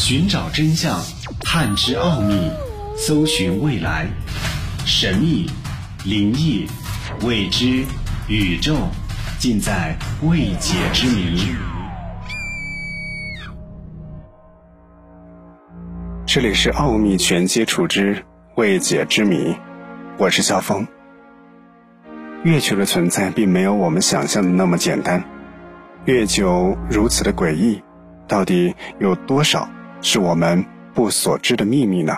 寻找真相，探知奥秘，搜寻未来，神秘、灵异、未知、宇宙，尽在未解之谜。这里是奥秘全接触之未解之谜，我是肖峰。月球的存在并没有我们想象的那么简单，月球如此的诡异，到底有多少是我们不所知的秘密呢？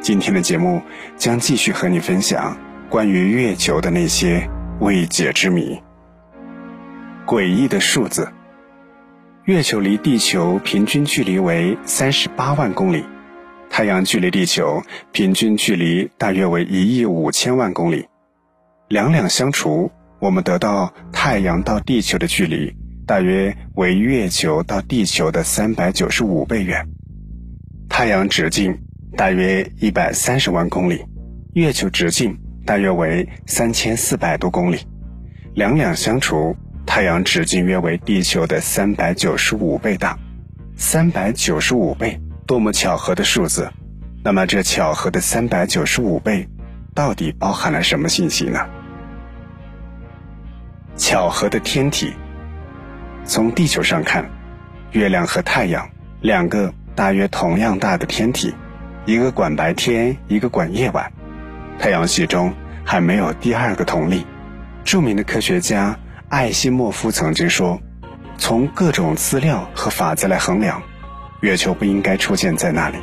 今天的节目将继续和你分享关于月球的那些未解之谜。诡异的数字，月球离地球平均距离为三十八万公里，太阳距离地球平均距离大约为一亿五千万公里。两两相除，我们得到太阳到地球的距离大约为月球到地球的三百九十五倍远。太阳直径大约一百三十万公里，月球直径大约为三千四百多公里。两两相除，太阳直径约为地球的三百九十五倍大。三百九十五倍，多么巧合的数字！那么这巧合的三百九十五倍。到底包含了什么信息呢？巧合的天体。从地球上看，月亮和太阳两个大约同样大的天体，一个管白天，一个管夜晚。太阳系中还没有第二个同类。著名的科学家艾西莫夫曾经说：“从各种资料和法则来衡量，月球不应该出现在那里。”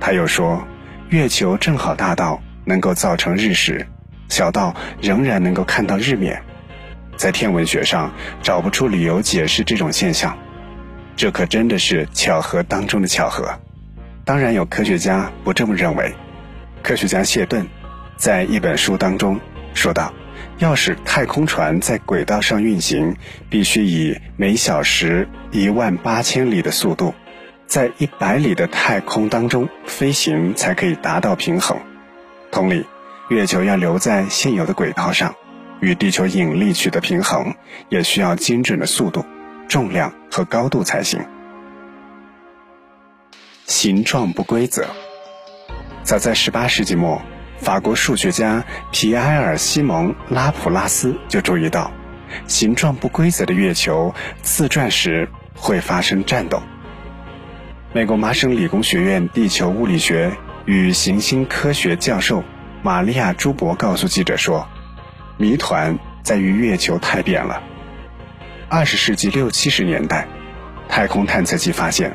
他又说：“月球正好大到。”能够造成日食，小到仍然能够看到日冕，在天文学上找不出理由解释这种现象，这可真的是巧合当中的巧合。当然有科学家不这么认为。科学家谢顿在一本书当中说道：“要使太空船在轨道上运行，必须以每小时一万八千里的速度，在一百里的太空当中飞行，才可以达到平衡。”同理，月球要留在现有的轨道上，与地球引力取得平衡，也需要精准的速度、重量和高度才行。形状不规则。早在18世纪末，法国数学家皮埃尔·西蒙·拉普拉斯就注意到，形状不规则的月球自转时会发生颤动。美国麻省理工学院地球物理学。与行星科学教授玛利亚·朱博告诉记者说：“谜团在于月球太扁了。”二十世纪六七十年代，太空探测器发现，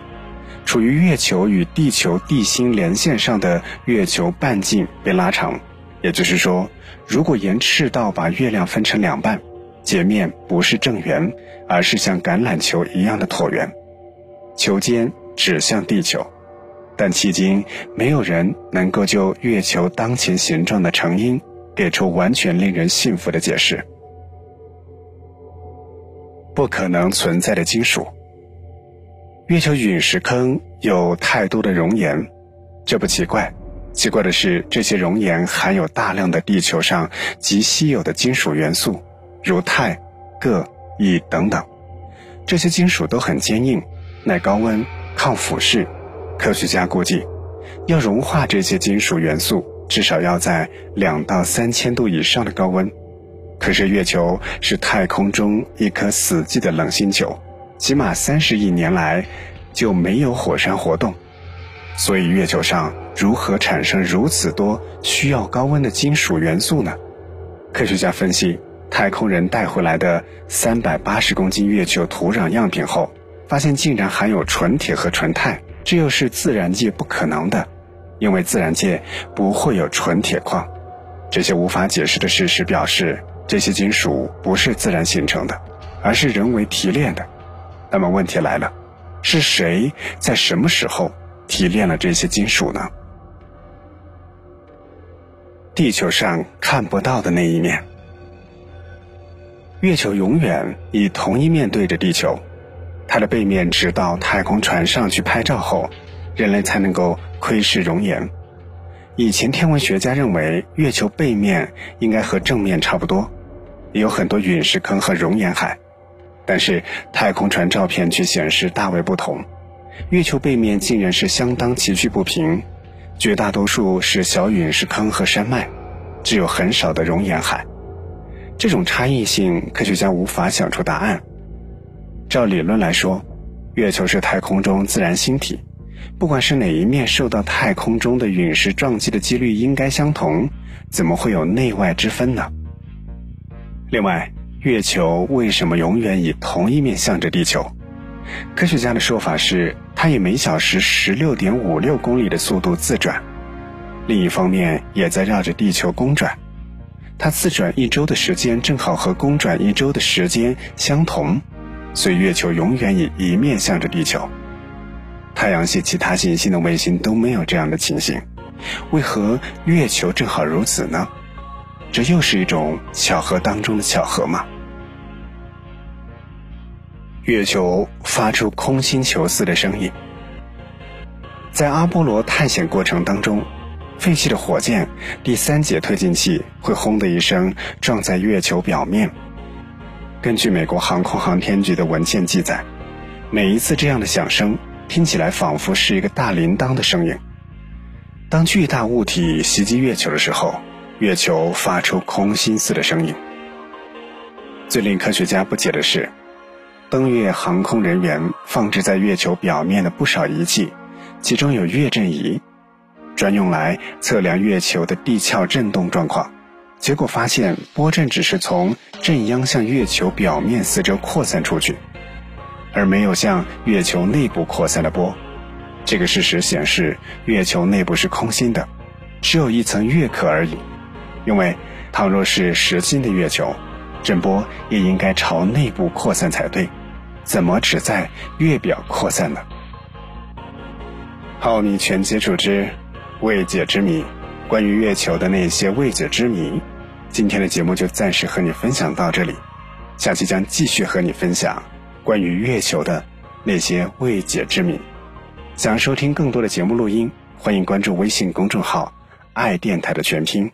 处于月球与地球地心连线上的月球半径被拉长，也就是说，如果沿赤道把月亮分成两半，截面不是正圆，而是像橄榄球一样的椭圆，球尖指向地球。但迄今没有人能够就月球当前形状的成因给出完全令人信服的解释。不可能存在的金属。月球陨石坑有太多的熔岩，这不奇怪。奇怪的是，这些熔岩含有大量的地球上极稀有的金属元素，如钛、铬、乙等等。这些金属都很坚硬，耐高温，抗腐蚀。科学家估计，要融化这些金属元素，至少要在两到三千度以上的高温。可是月球是太空中一颗死寂的冷星球，起码三十亿年来就没有火山活动，所以月球上如何产生如此多需要高温的金属元素呢？科学家分析太空人带回来的三百八十公斤月球土壤样品后，发现竟然含有纯铁和纯钛。这又是自然界不可能的，因为自然界不会有纯铁矿。这些无法解释的事实表示，这些金属不是自然形成的，而是人为提炼的。那么问题来了，是谁在什么时候提炼了这些金属呢？地球上看不到的那一面，月球永远以同一面对着地球。它的背面直到太空船上去拍照后，人类才能够窥视熔岩。以前天文学家认为月球背面应该和正面差不多，也有很多陨石坑和熔岩海，但是太空船照片却显示大为不同。月球背面竟然是相当崎岖不平，绝大多数是小陨石坑和山脉，只有很少的熔岩海。这种差异性，科学家无法想出答案。照理论来说，月球是太空中自然星体，不管是哪一面受到太空中的陨石撞击的几率应该相同，怎么会有内外之分呢？另外，月球为什么永远以同一面向着地球？科学家的说法是，它以每小时十六点五六公里的速度自转，另一方面也在绕着地球公转。它自转一周的时间正好和公转一周的时间相同。所以，月球永远以一面向着地球。太阳系其他行星的卫星都没有这样的情形，为何月球正好如此呢？这又是一种巧合当中的巧合吗？月球发出空心球似的声音，在阿波罗探险过程当中，废弃的火箭第三节推进器会轰的一声撞在月球表面。根据美国航空航天局的文件记载，每一次这样的响声听起来仿佛是一个大铃铛的声音。当巨大物体袭击月球的时候，月球发出空心似的声音。最令科学家不解的是，登月航空人员放置在月球表面的不少仪器，其中有月震仪，专用来测量月球的地壳震动状况。结果发现，波阵只是从震央向月球表面四周扩散出去，而没有向月球内部扩散的波。这个事实显示，月球内部是空心的，只有一层月壳而已。因为，倘若是实心的月球，震波也应该朝内部扩散才对，怎么只在月表扩散呢？好，你全接触之未解之谜，关于月球的那些未解之谜。今天的节目就暂时和你分享到这里，下期将继续和你分享关于月球的那些未解之谜。想收听更多的节目录音，欢迎关注微信公众号“爱电台”的全拼。